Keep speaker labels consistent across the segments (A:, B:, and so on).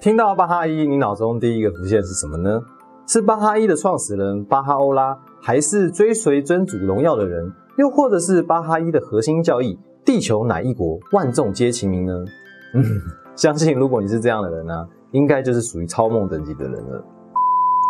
A: 听到巴哈伊，你脑中第一个浮现是什么呢？是巴哈伊的创始人巴哈欧拉，还是追随真主荣耀的人？又或者是巴哈伊的核心教义“地球乃一国，万众皆齐名”呢？嗯，相信如果你是这样的人呢，应该就是属于超梦等级的人了。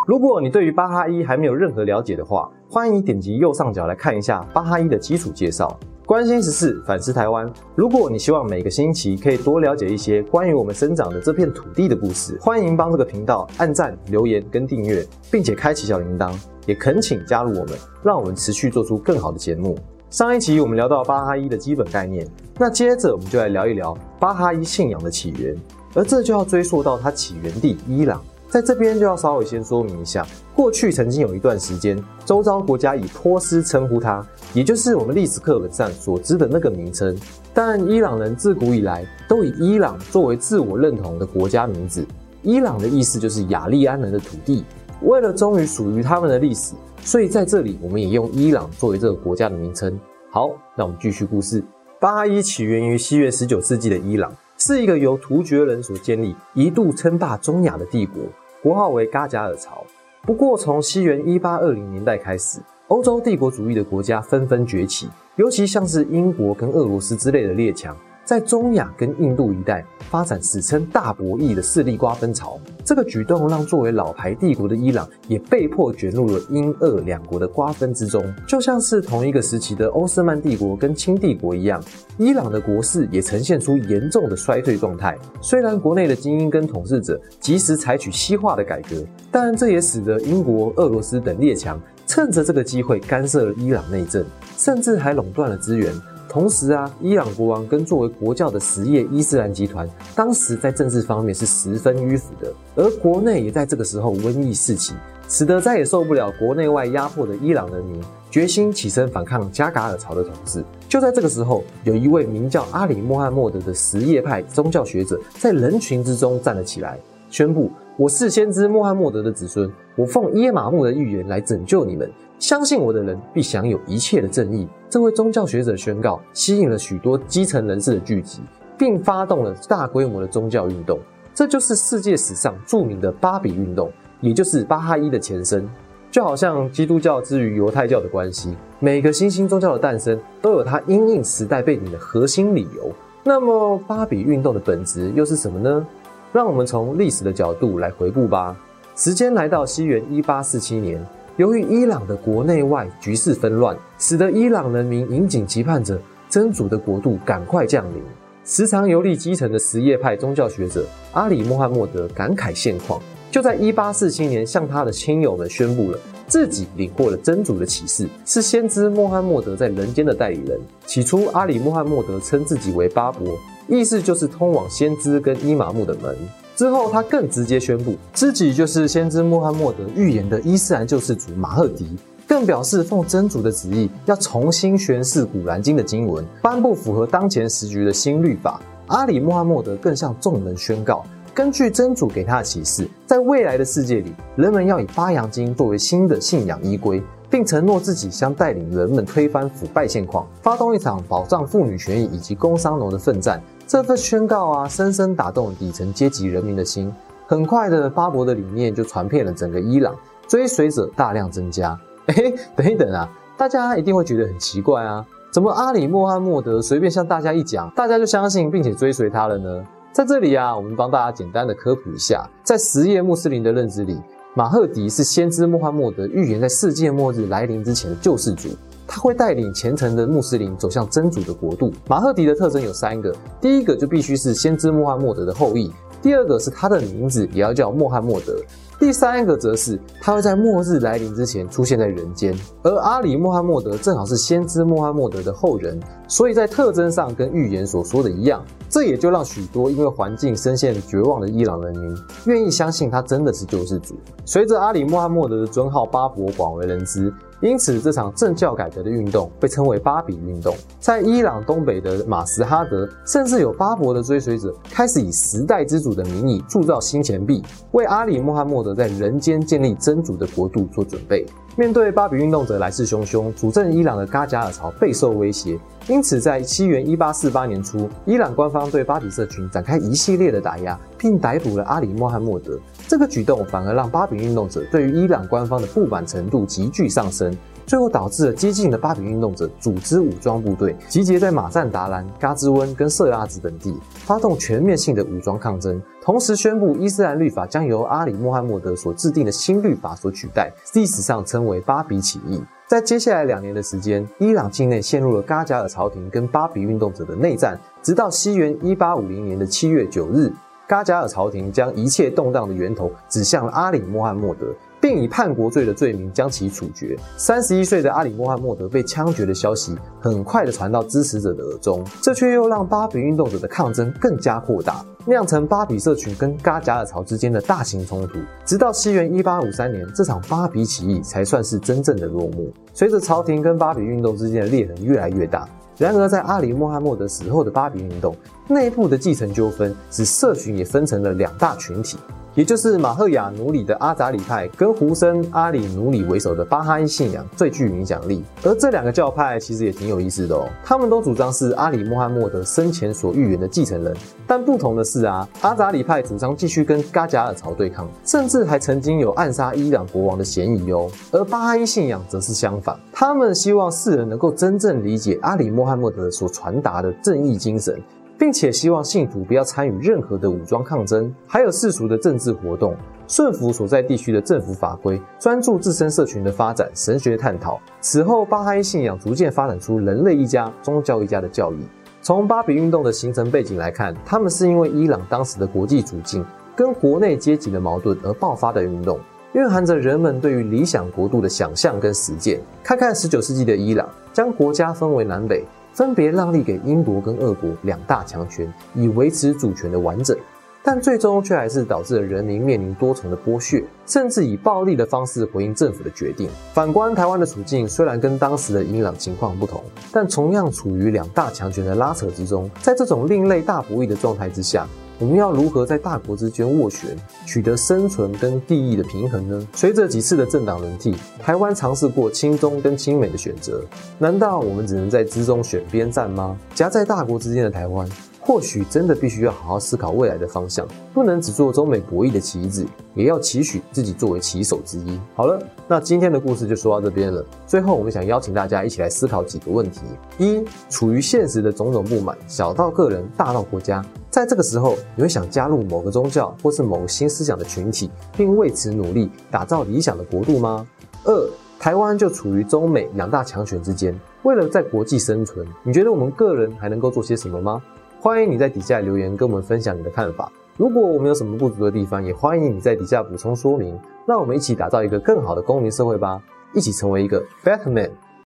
A: 如果你对于巴哈伊还没有任何了解的话，欢迎点击右上角来看一下巴哈伊的基础介绍。关心时事，反思台湾。如果你希望每个星期可以多了解一些关于我们生长的这片土地的故事，欢迎帮这个频道按赞、留言跟订阅，并且开启小铃铛。也恳请加入我们，让我们持续做出更好的节目。上一期我们聊到巴哈伊的基本概念，那接着我们就来聊一聊巴哈伊信仰的起源，而这就要追溯到它起源地伊朗。在这边就要稍微先说明一下，过去曾经有一段时间，周遭国家以波斯称呼它，也就是我们历史课本上所知的那个名称。但伊朗人自古以来都以伊朗作为自我认同的国家名字，伊朗的意思就是雅利安人的土地。为了忠于属于他们的历史，所以在这里我们也用伊朗作为这个国家的名称。好，那我们继续故事。巴哈伊起源于西元十九世纪的伊朗，是一个由突厥人所建立、一度称霸中亚的帝国。国号为嘎贾尔朝。不过，从西元一八二零年代开始，欧洲帝国主义的国家纷纷崛起，尤其像是英国跟俄罗斯之类的列强。在中亚跟印度一带发展史称大博弈的势力瓜分潮，这个举动让作为老牌帝国的伊朗也被迫卷入了英俄两国的瓜分之中，就像是同一个时期的欧斯曼帝国跟清帝国一样，伊朗的国势也呈现出严重的衰退状态。虽然国内的精英跟统治者及时采取西化的改革，但这也使得英国、俄罗斯等列强趁着这个机会干涉了伊朗内政，甚至还垄断了资源。同时啊，伊朗国王跟作为国教的什叶伊斯兰集团，当时在政治方面是十分迂腐的，而国内也在这个时候瘟疫四起，使得再也受不了国内外压迫的伊朗人民，决心起身反抗加嘎尔朝的统治。就在这个时候，有一位名叫阿里穆罕默德的什叶派宗教学者，在人群之中站了起来，宣布：“我是先知穆罕默德的子孙，我奉耶玛目的预言来拯救你们。”相信我的人必享有一切的正义。这位宗教学者宣告，吸引了许多基层人士的聚集，并发动了大规模的宗教运动。这就是世界史上著名的巴比运动，也就是巴哈伊的前身。就好像基督教之于犹太教的关系，每个新兴宗教的诞生都有它因应时代背景的核心理由。那么，巴比运动的本质又是什么呢？让我们从历史的角度来回顾吧。时间来到西元一八四七年。由于伊朗的国内外局势纷乱，使得伊朗人民引颈期盼着真主的国度赶快降临。时常游历基层的什叶派宗教学者阿里穆罕默德感慨现况，就在1847年向他的亲友们宣布了自己领获了真主的启示，是先知穆罕默德在人间的代理人。起初，阿里穆罕默德称自己为巴伯，意思就是通往先知跟伊玛目的门。之后，他更直接宣布自己就是先知穆罕默德预言的伊斯兰救世主马赫迪，更表示奉真主的旨意要重新宣示古兰经的经文，颁布符合当前时局的新律法。阿里穆罕默德更向众人宣告，根据真主给他的启示，在未来的世界里，人们要以八阳经作为新的信仰依归，并承诺自己将带领人们推翻腐败现况，发动一场保障妇女权益以及工商农的奋战。这份宣告啊，深深打动底层阶级人民的心。很快的，巴伯的理念就传遍了整个伊朗，追随者大量增加。哎，等一等啊，大家一定会觉得很奇怪啊，怎么阿里穆罕默德随便向大家一讲，大家就相信并且追随他了呢？在这里啊，我们帮大家简单的科普一下，在什叶穆斯林的认知里，马赫迪是先知穆罕默德预言在世界末日来临之前的救世主。他会带领虔诚的穆斯林走向真主的国度。马赫迪的特征有三个，第一个就必须是先知穆罕默德的后裔，第二个是他的名字也要叫穆罕默德，第三个则是他会在末日来临之前出现在人间。而阿里穆罕默德正好是先知穆罕默德的后人，所以在特征上跟预言所说的一样，这也就让许多因为环境深陷绝望的伊朗人民愿意相信他真的是救世主。随着阿里穆罕默德的尊号巴伯广为人知。因此这场政教改革的运动被称为巴比运动。在伊朗东北的马什哈德，甚至有巴伯的追随者开始以时代之主的名义铸造新钱币，为阿里穆罕默德在人间建立真主的国度做准备。面对巴比运动者来势汹汹，主政伊朗的嘎贾尔朝备受威胁，因此在西元一八四八年初，伊朗官方对巴比社群展开一系列的打压，并逮捕了阿里穆罕默德。这个举动反而让巴比运动者对于伊朗官方的不满程度急剧上升。最后导致了激进的巴比运动者组织武装部队，集结在马赞达兰、嘎兹温跟色拉子等地，发动全面性的武装抗争，同时宣布伊斯兰律法将由阿里穆罕默德所制定的新律法所取代，历史上称为巴比起义。在接下来两年的时间，伊朗境内陷入了嘎贾尔朝廷跟巴比运动者的内战，直到西元一八五零年的七月九日，嘎贾尔朝廷将一切动荡的源头指向了阿里穆罕默德。并以叛国罪的罪名将其处决。三十一岁的阿里·穆罕默德被枪决的消息很快的传到支持者的耳中，这却又让巴比运动者的抗争更加扩大，酿成巴比社群跟嘎贾尔朝之间的大型冲突。直到西元一八五三年，这场巴比起义才算是真正的落幕。随着朝廷跟巴比运动之间的裂痕越来越大，然而在阿里·穆罕默德死后的巴比运动内部的继承纠纷，使社群也分成了两大群体。也就是马赫雅努里的阿扎里派跟胡森阿里努里为首的巴哈伊信仰最具影响力，而这两个教派其实也挺有意思的哦。他们都主张是阿里穆罕默德生前所预言的继承人，但不同的是啊，阿扎里派主张继续跟嘎贾尔朝对抗，甚至还曾经有暗杀伊朗国王的嫌疑哦。而巴哈伊信仰则是相反，他们希望世人能够真正理解阿里穆罕默德所传达的正义精神。并且希望信徒不要参与任何的武装抗争，还有世俗的政治活动，顺服所在地区的政府法规，专注自身社群的发展、神学探讨。此后，巴哈伊信仰逐渐发展出人类一家、宗教一家的教义。从巴比运动的形成背景来看，他们是因为伊朗当时的国际处境跟国内阶级的矛盾而爆发的运动，蕴含着人们对于理想国度的想象跟实践。看看十九世纪的伊朗，将国家分为南北。分别让利给英国跟俄国两大强权，以维持主权的完整，但最终却还是导致了人民面临多重的剥削，甚至以暴力的方式回应政府的决定。反观台湾的处境，虽然跟当时的伊朗情况不同，但同样处于两大强权的拉扯之中。在这种另类大不易的状态之下。我们要如何在大国之间斡旋，取得生存跟利益的平衡呢？随着几次的政党轮替，台湾尝试过亲中跟亲美的选择，难道我们只能在之中选边站吗？夹在大国之间的台湾。或许真的必须要好好思考未来的方向，不能只做中美博弈的棋子，也要期许自己作为棋手之一。好了，那今天的故事就说到这边了。最后，我们想邀请大家一起来思考几个问题：一、处于现实的种种不满，小到个人，大到国家，在这个时候，你会想加入某个宗教或是某个新思想的群体，并为此努力，打造理想的国度吗？二、台湾就处于中美两大强权之间，为了在国际生存，你觉得我们个人还能够做些什么吗？欢迎你在底下留言跟我们分享你的看法。如果我们有什么不足的地方，也欢迎你在底下补充说明。让我们一起打造一个更好的公民社会吧，一起成为一个 better man。